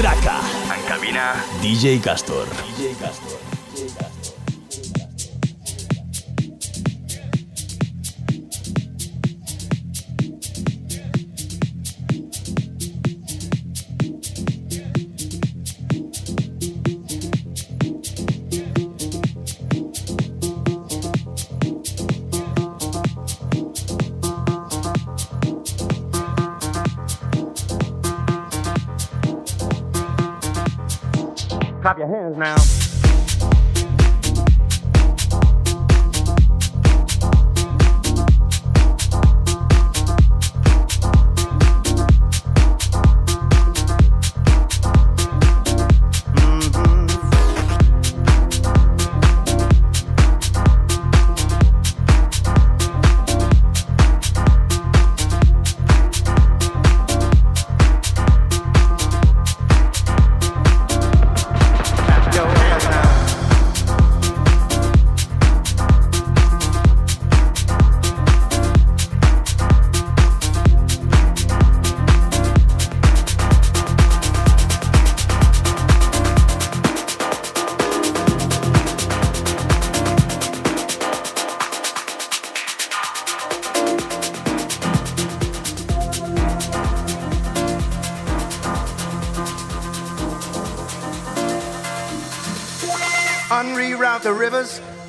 En cabina, DJ Castor. DJ Castor. Hands now.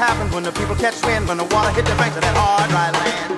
happens when the people catch wind, when the water hit the banks of that hard, dry land.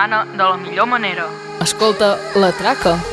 Setmana de la millor manera. Escolta La Traca.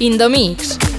In the Mix.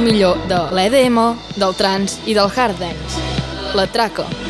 Millor de l'EDM, del trance i del hard dance. La Traca.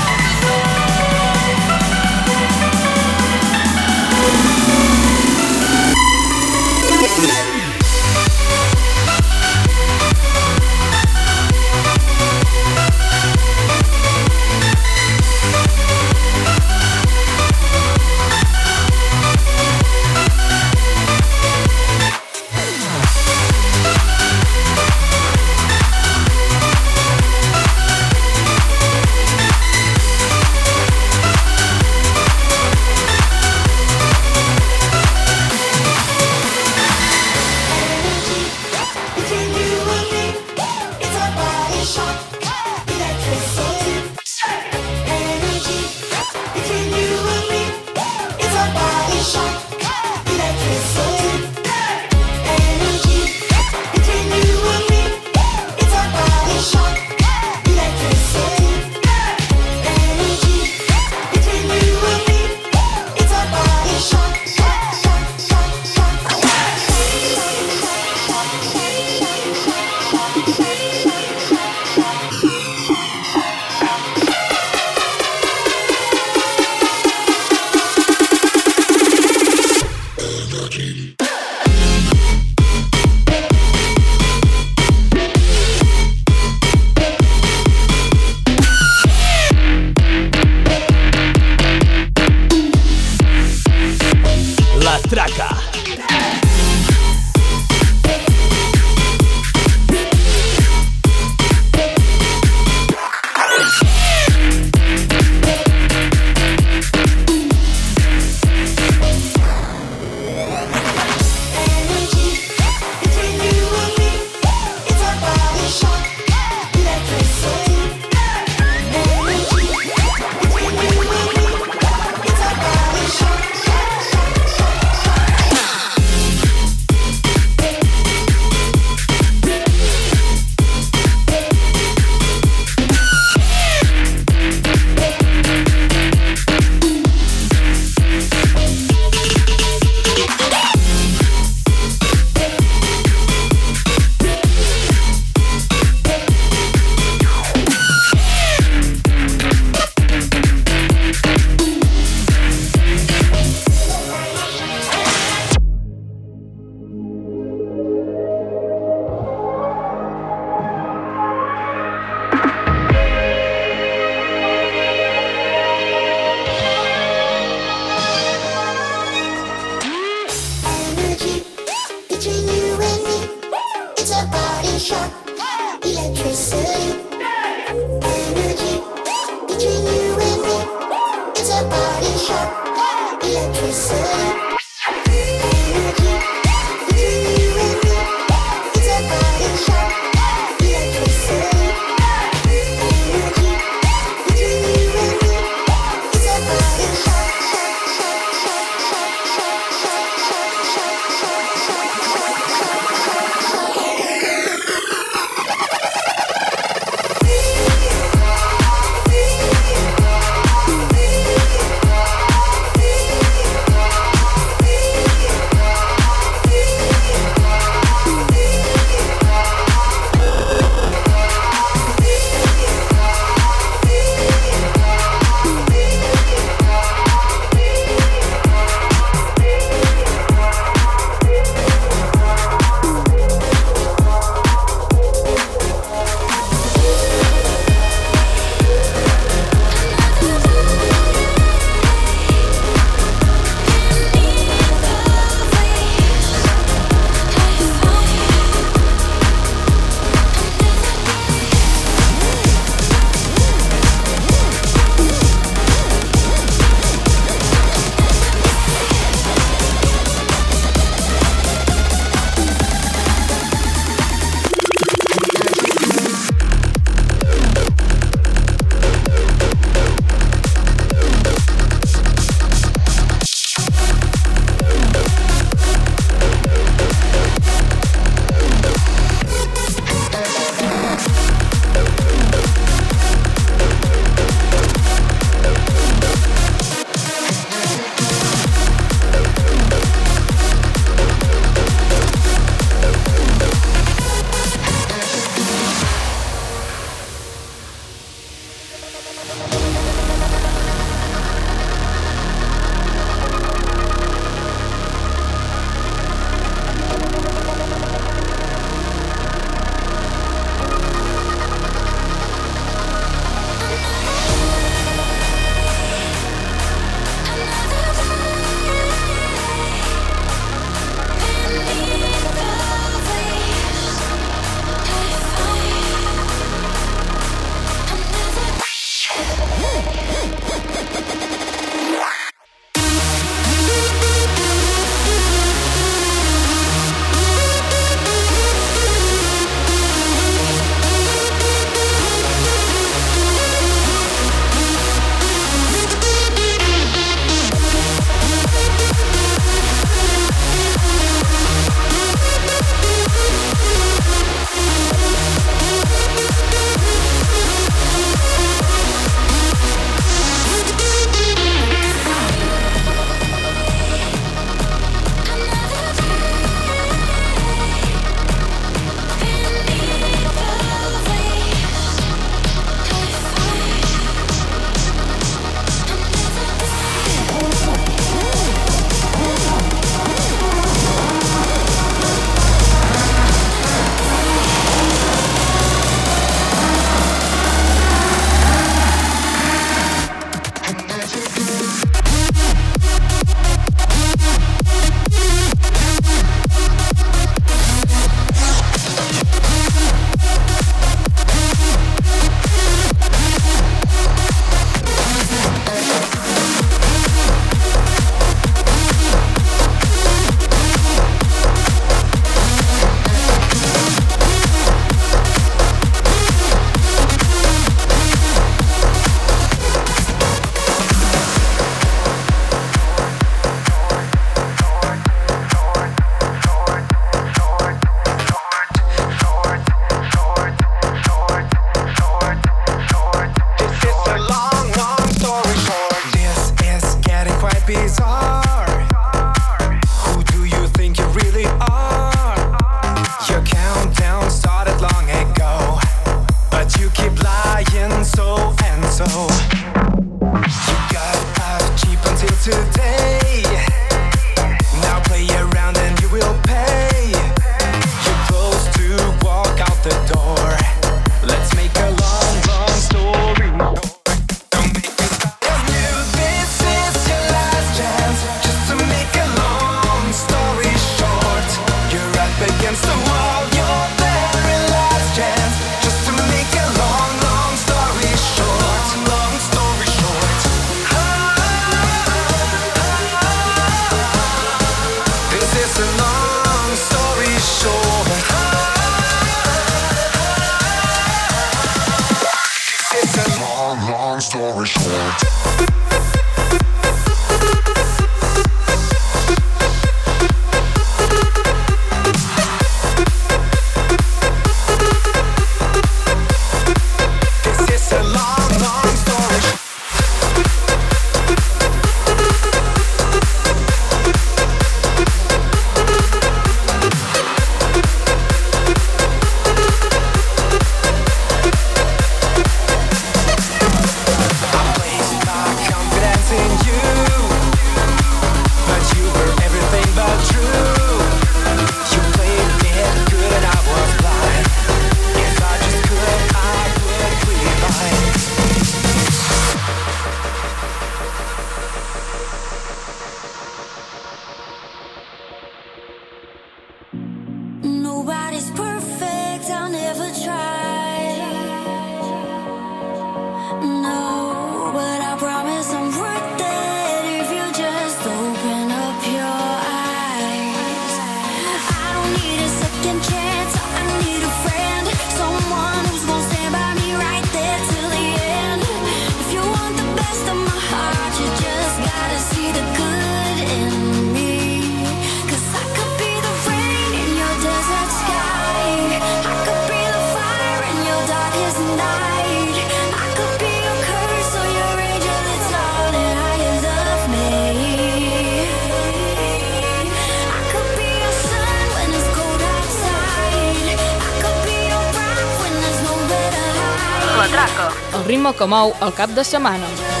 Comou el cap de setmana.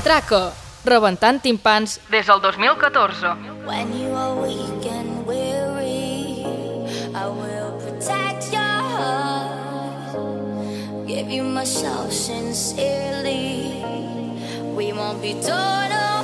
traco, rebentant timpans des del 2014. When you are weak and weary, I will protect your heart. Give you myself sincerely. We won't be torn away.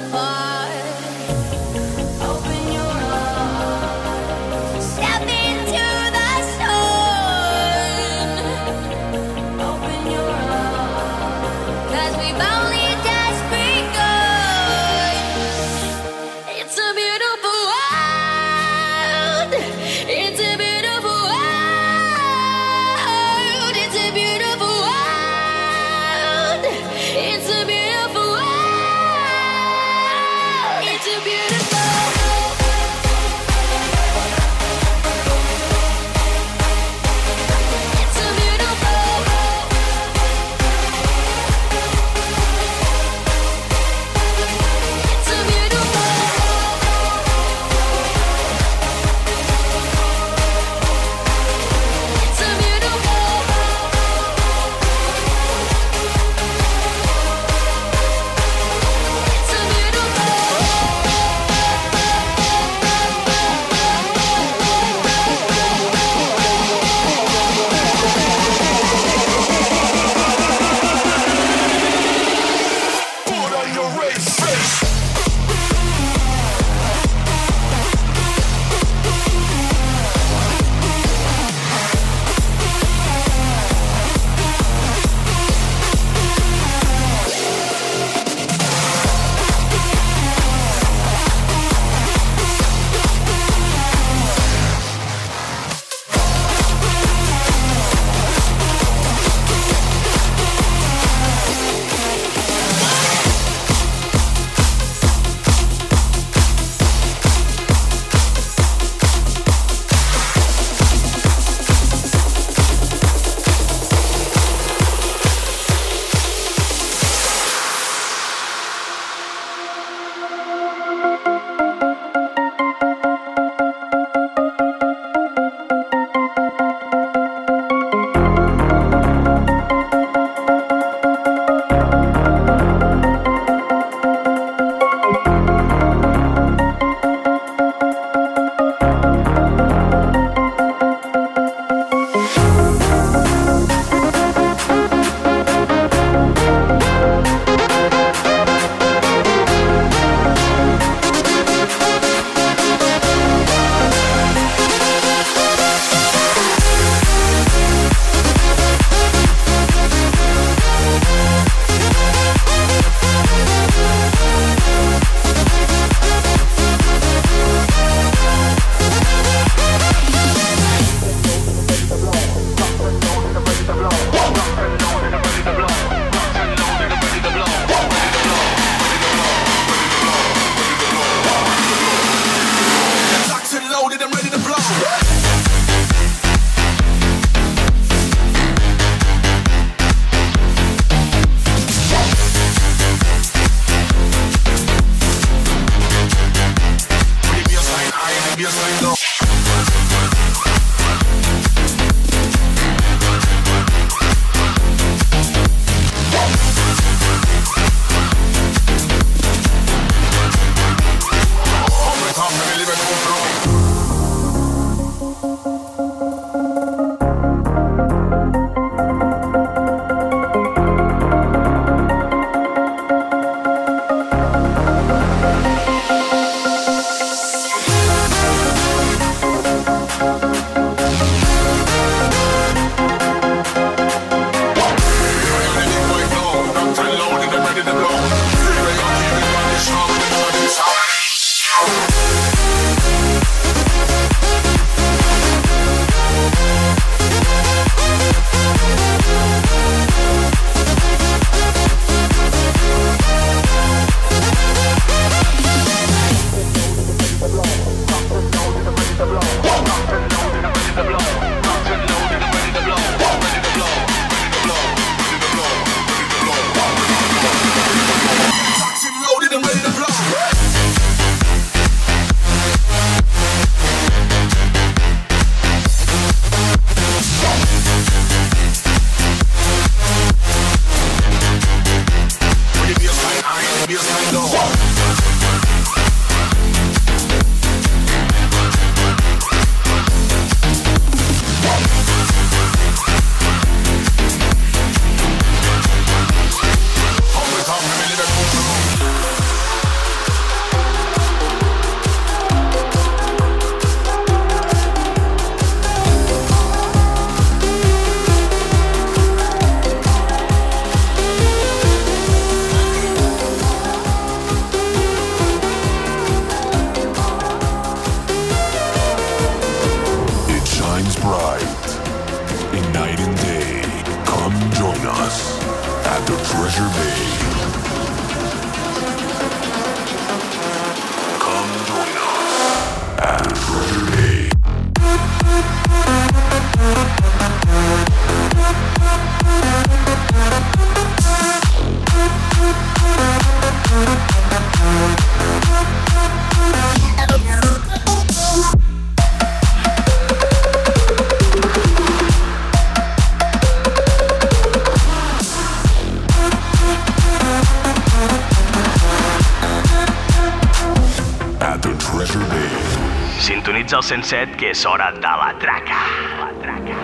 Sintonitza el 107, que és hora de la traca. La traca.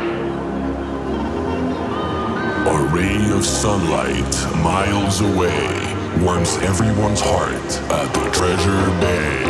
A ray of sunlight miles away warms everyone's heart at the Treasure Bay.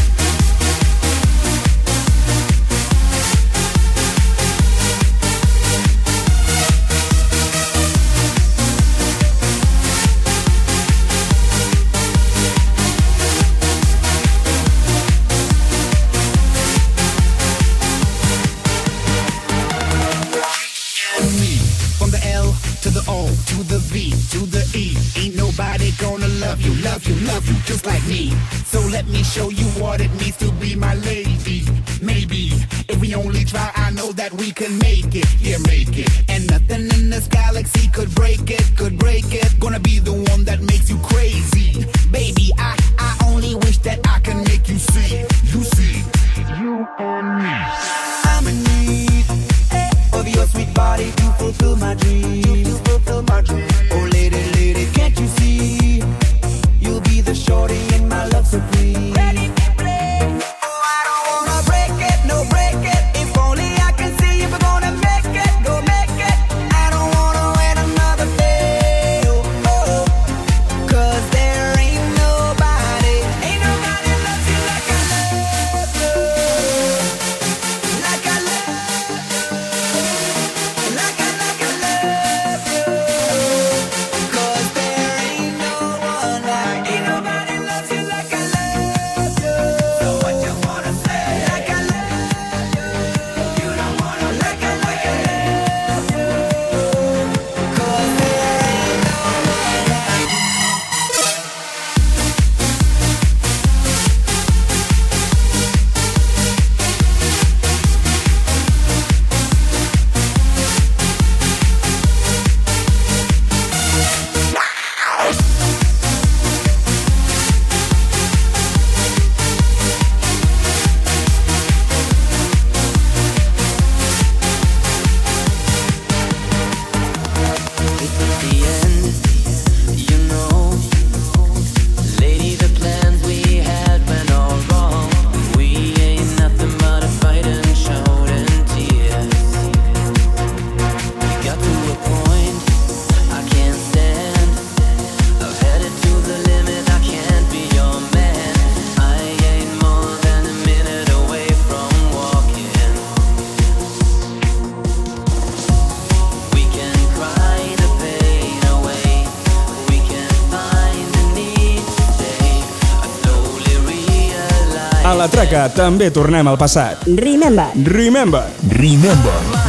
A la traca també tornem al passat. Remember. Remember. Remember. This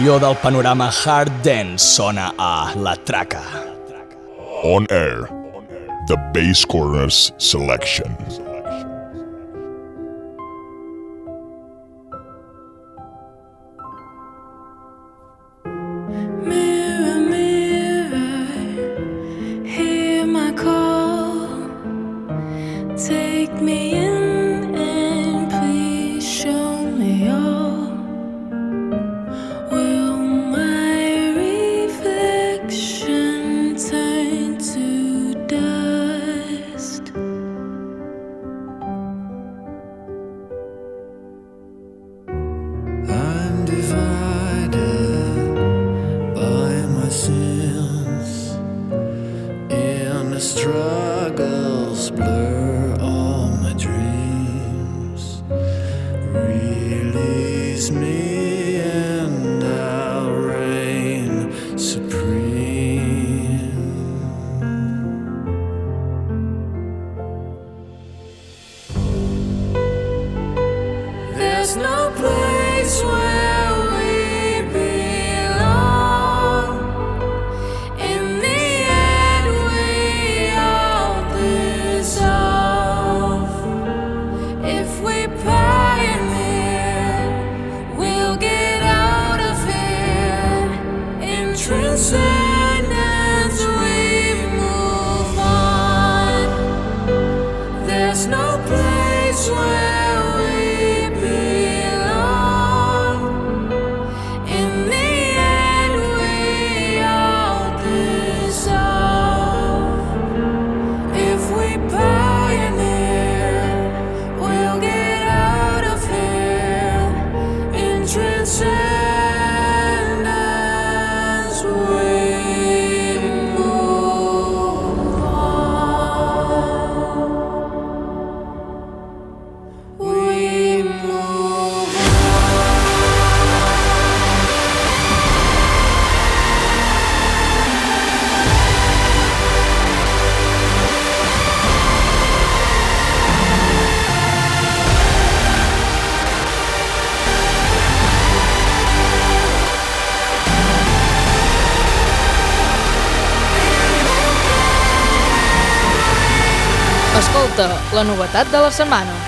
millor del panorama hard dance sona a La Traca. On air, the bass corners selection. la novetat de la setmana.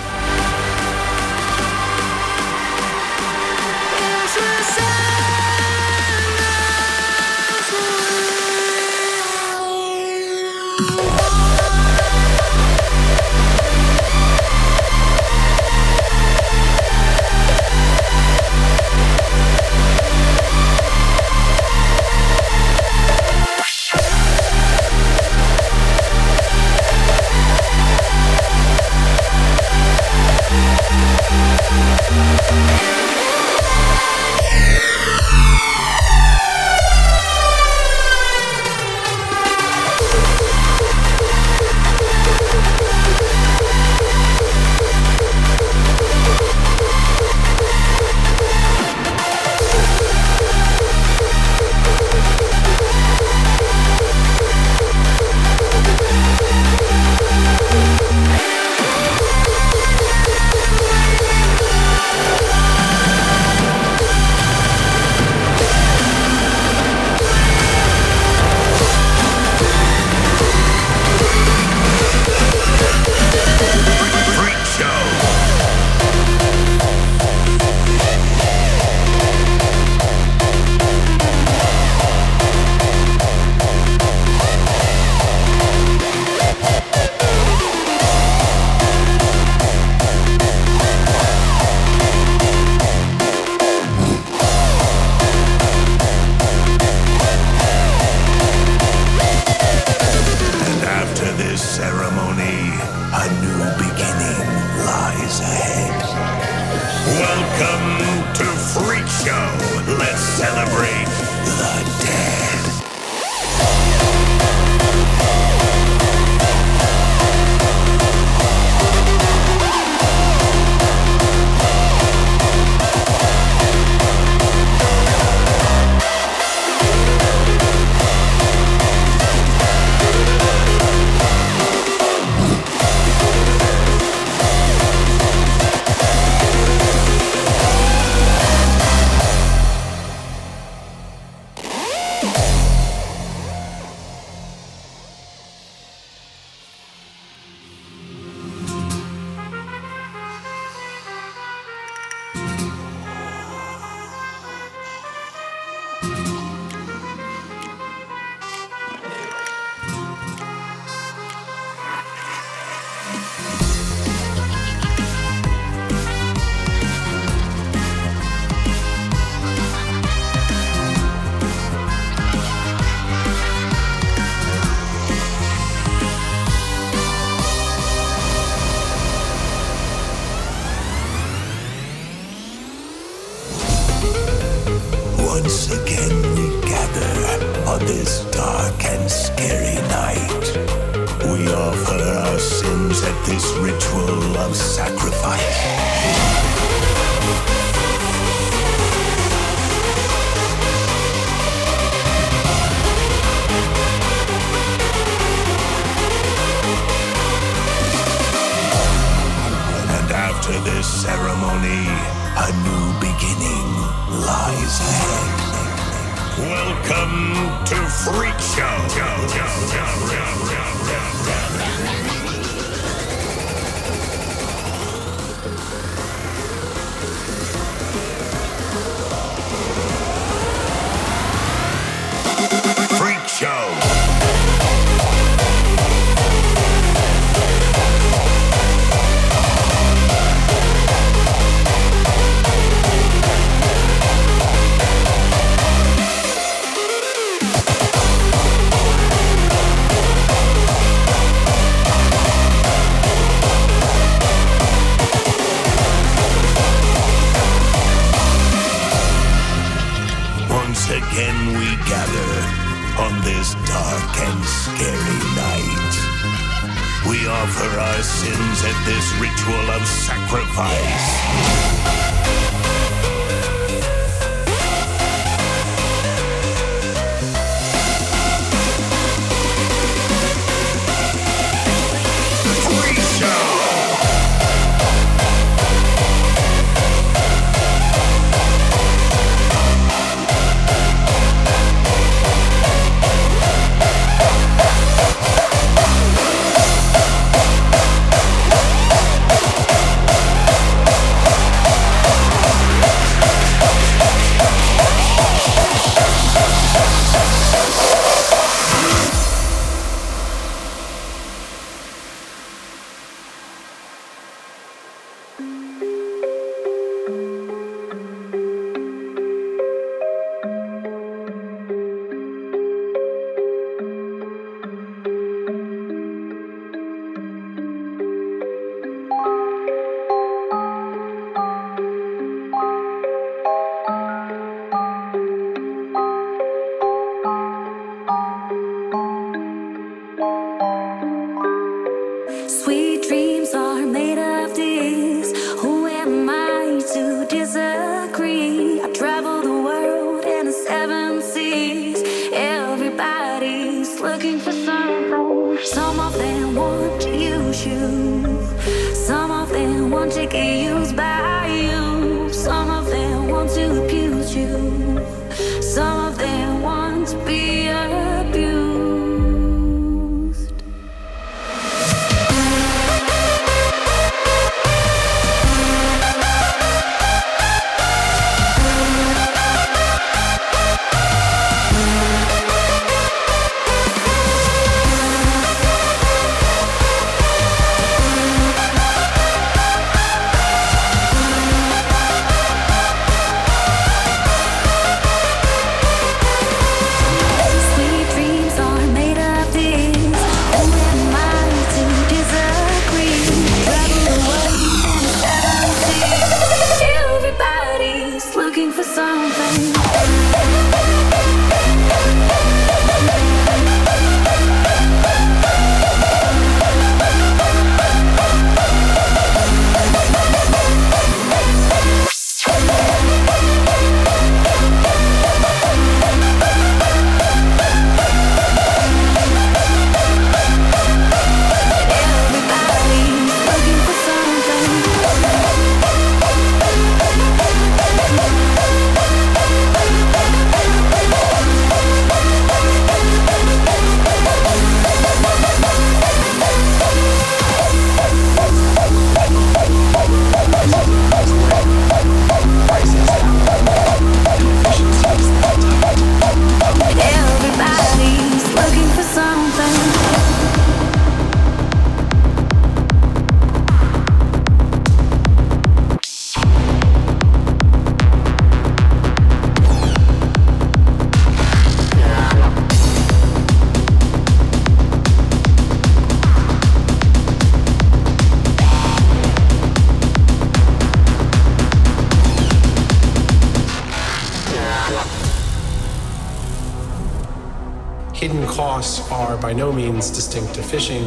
By no means distinct to fishing.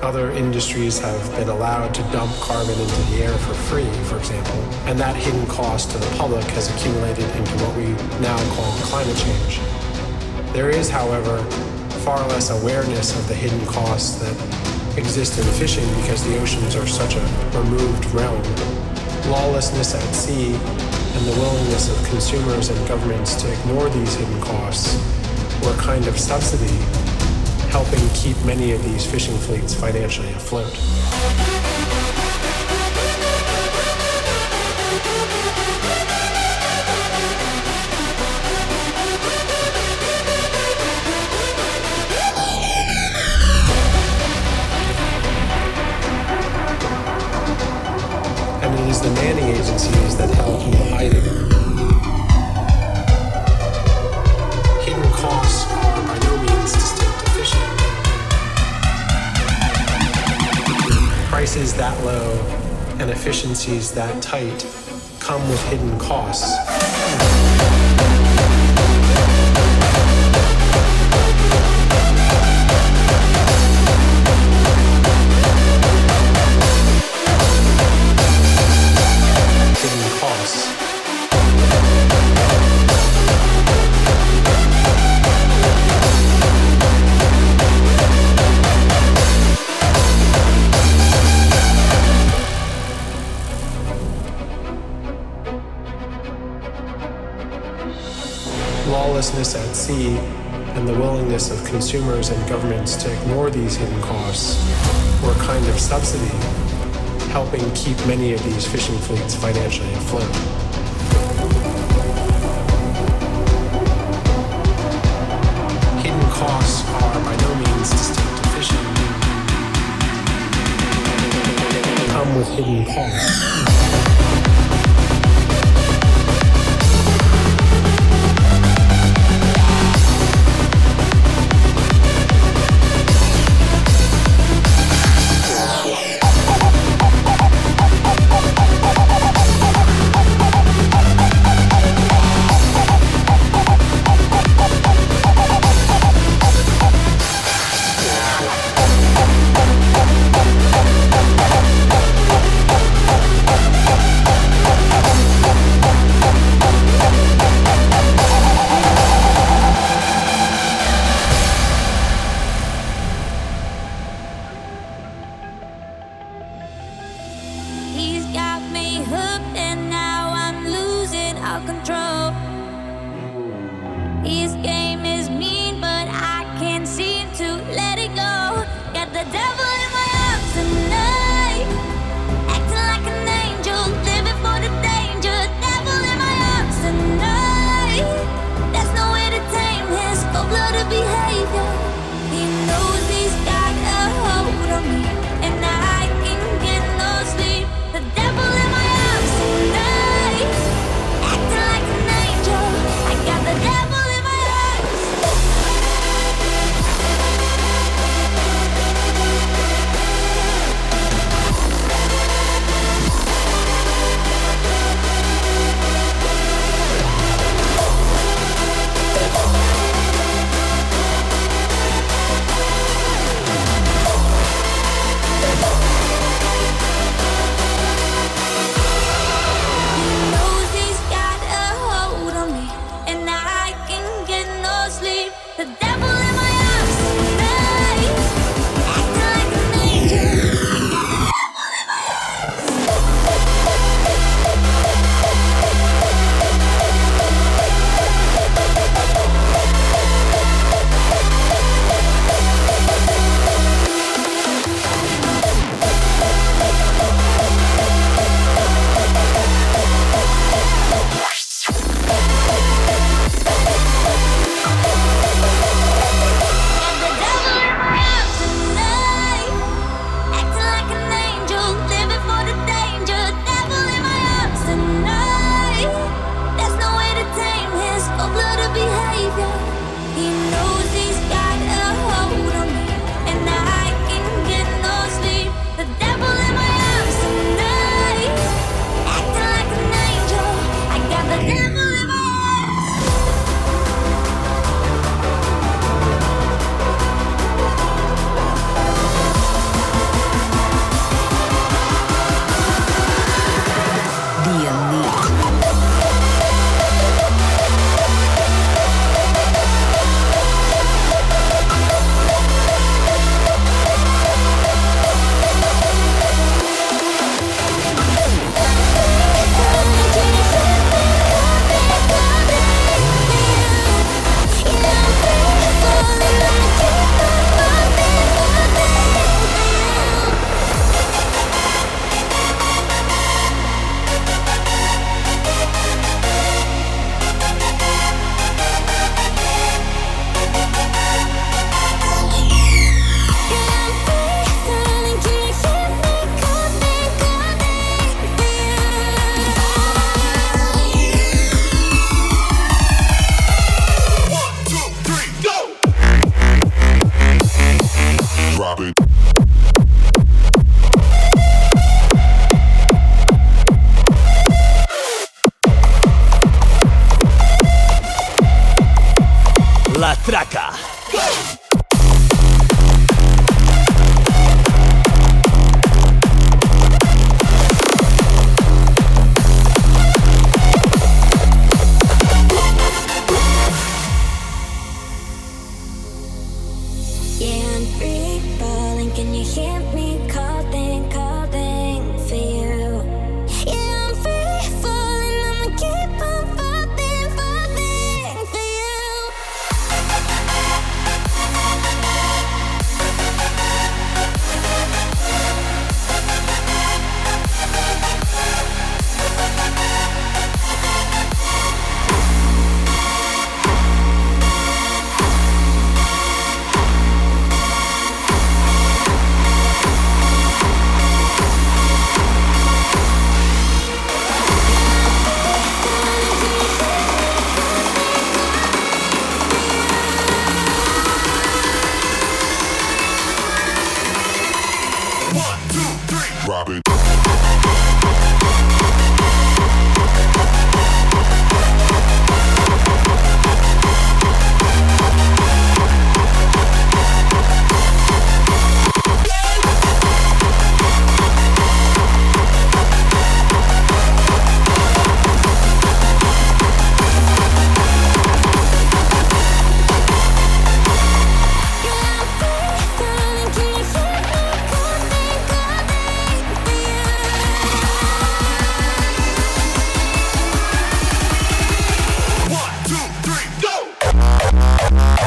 Other industries have been allowed to dump carbon into the air for free, for example, and that hidden cost to the public has accumulated into what we now call climate change. There is, however, far less awareness of the hidden costs that exist in fishing because the oceans are such a removed realm. Lawlessness at sea and the willingness of consumers and governments to ignore these hidden costs were a kind of subsidy helping keep many of these fishing fleets financially afloat. Efficiencies that tight come with hidden costs. Sea and the willingness of consumers and governments to ignore these hidden costs were a kind of subsidy helping keep many of these fishing fleets financially afloat. Hidden costs are by no means distinct to fishing. They come with hidden costs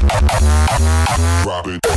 at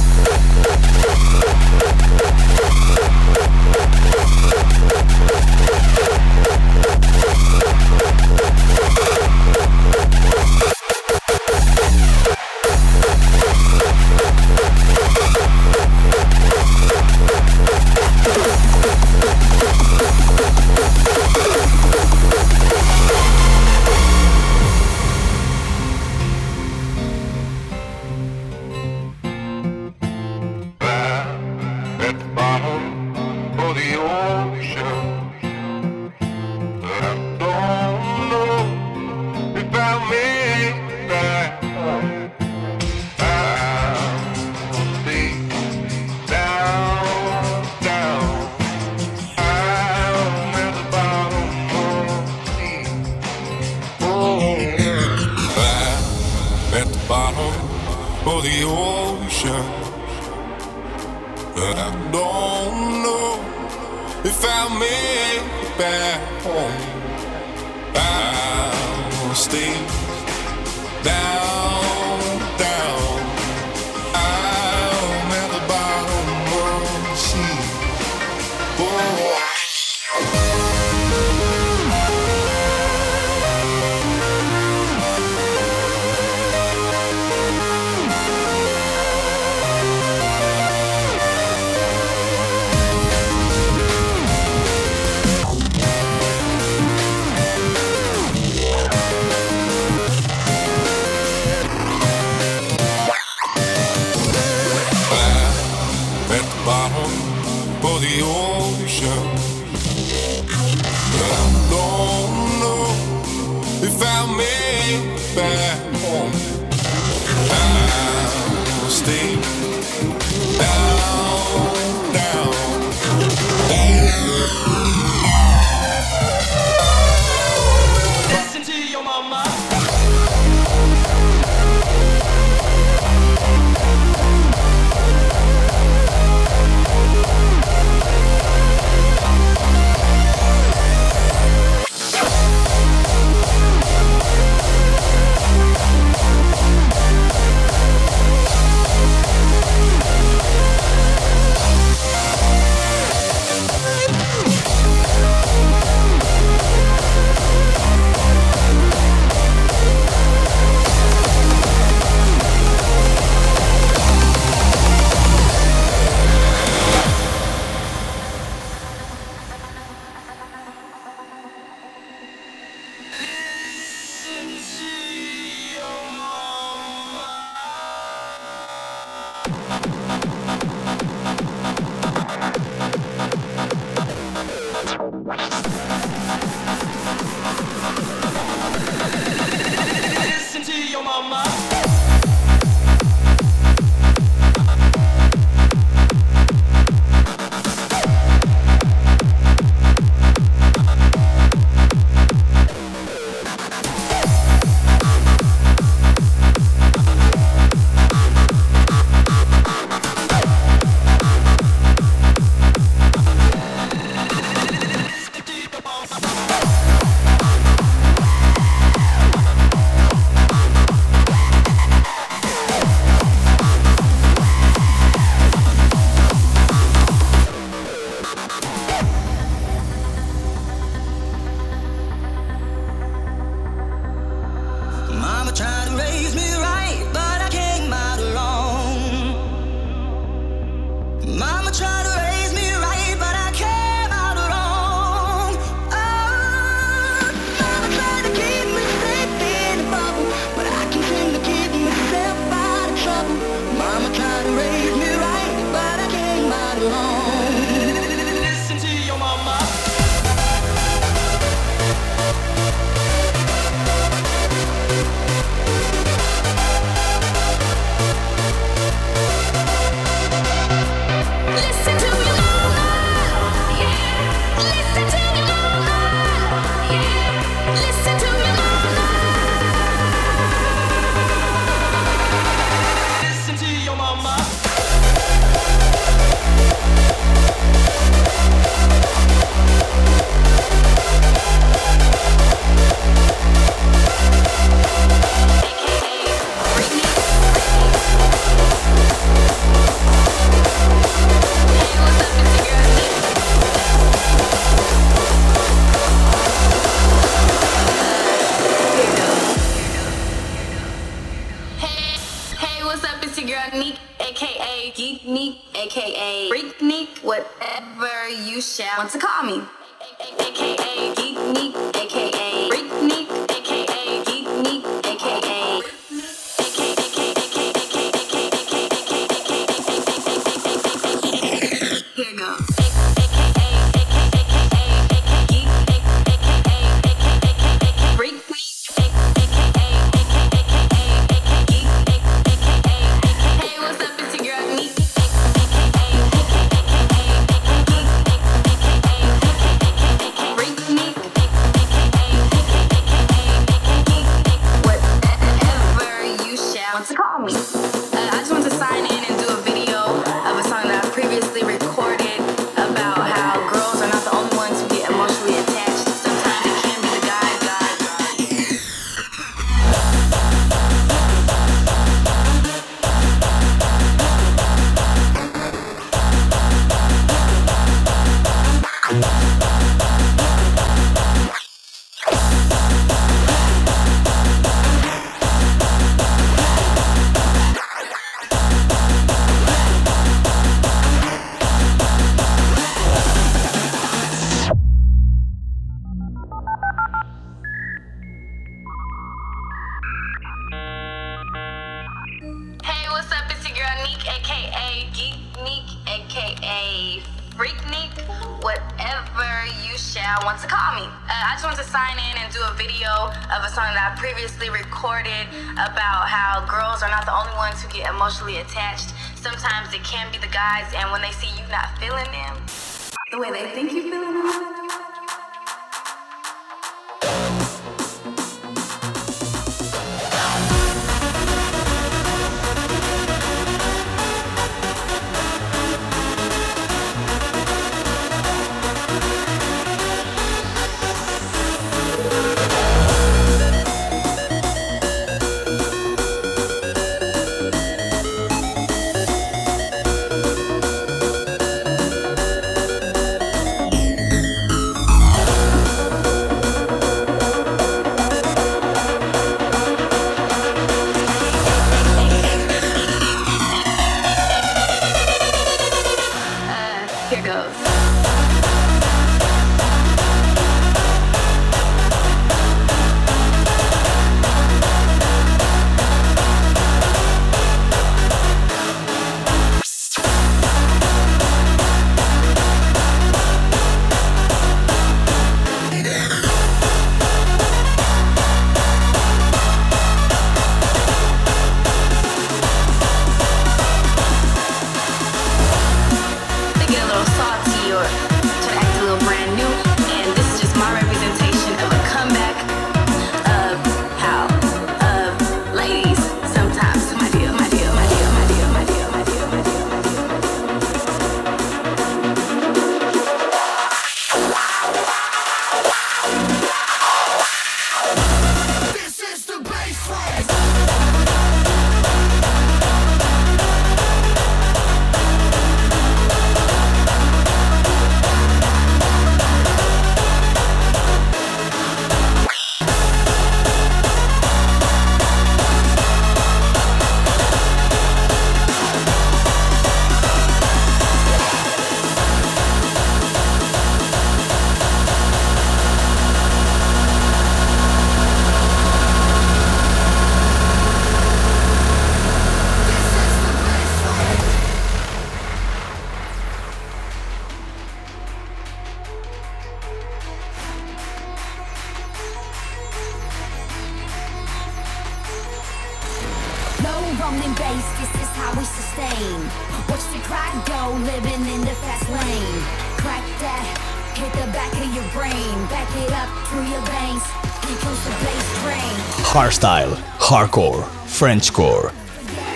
Hardstyle, hardcore, Frenchcore.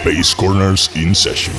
Basscornerz in session.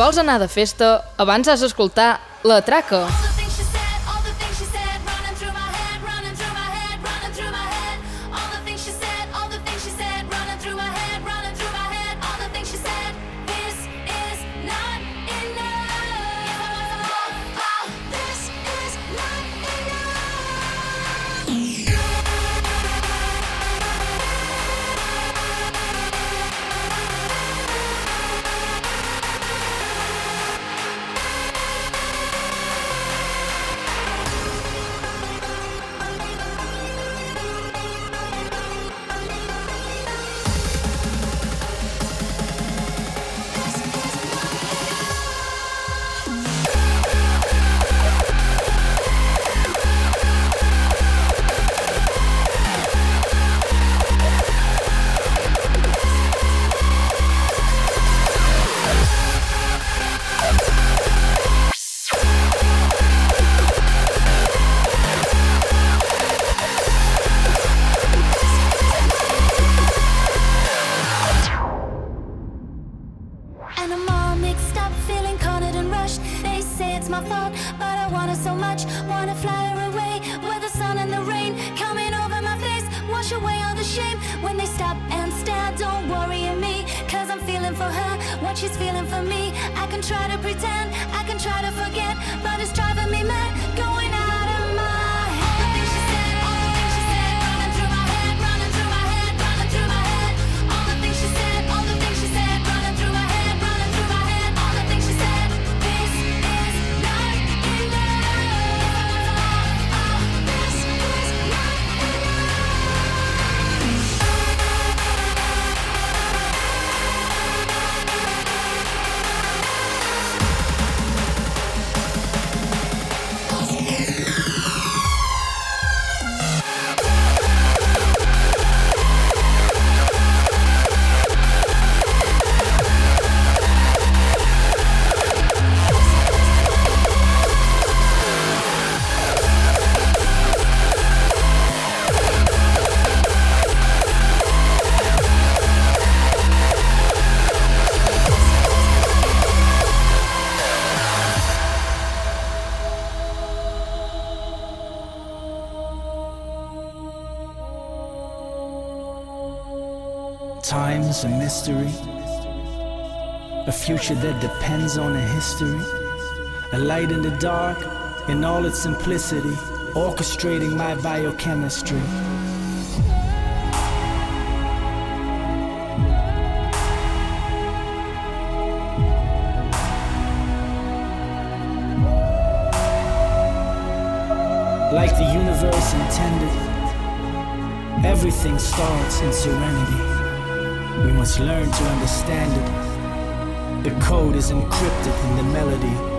vols anar de festa, abans has d'escoltar La Traca. mystery. A future that depends on a history. A light in the dark, in all its simplicity, orchestrating my biochemistry. Like the universe intended, everything starts in serenity. We must learn to understand it. The code is encrypted in the melody.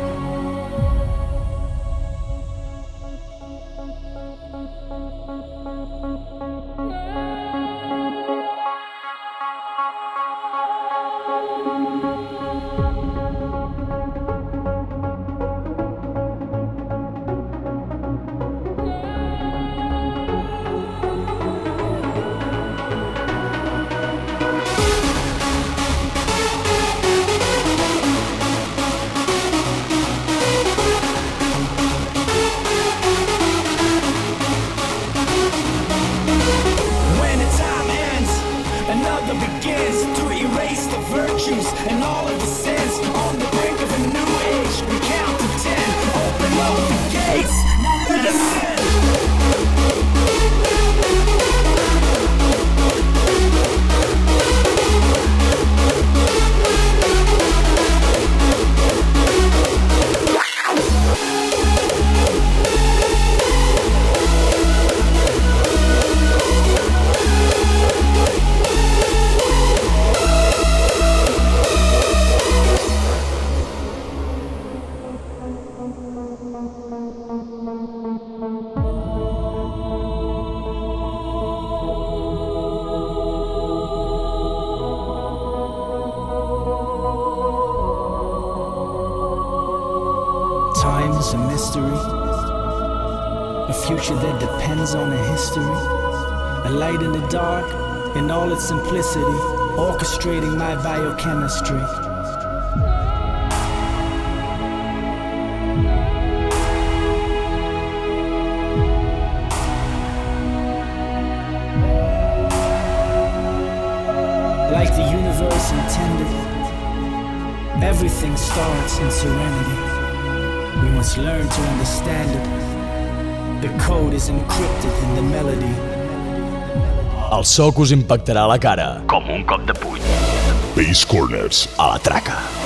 so que us impactarà a la cara. Com un cop de puny. Base Corners. A la traca.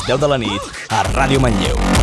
Les 10 de la nit a Ràdio Manlleu.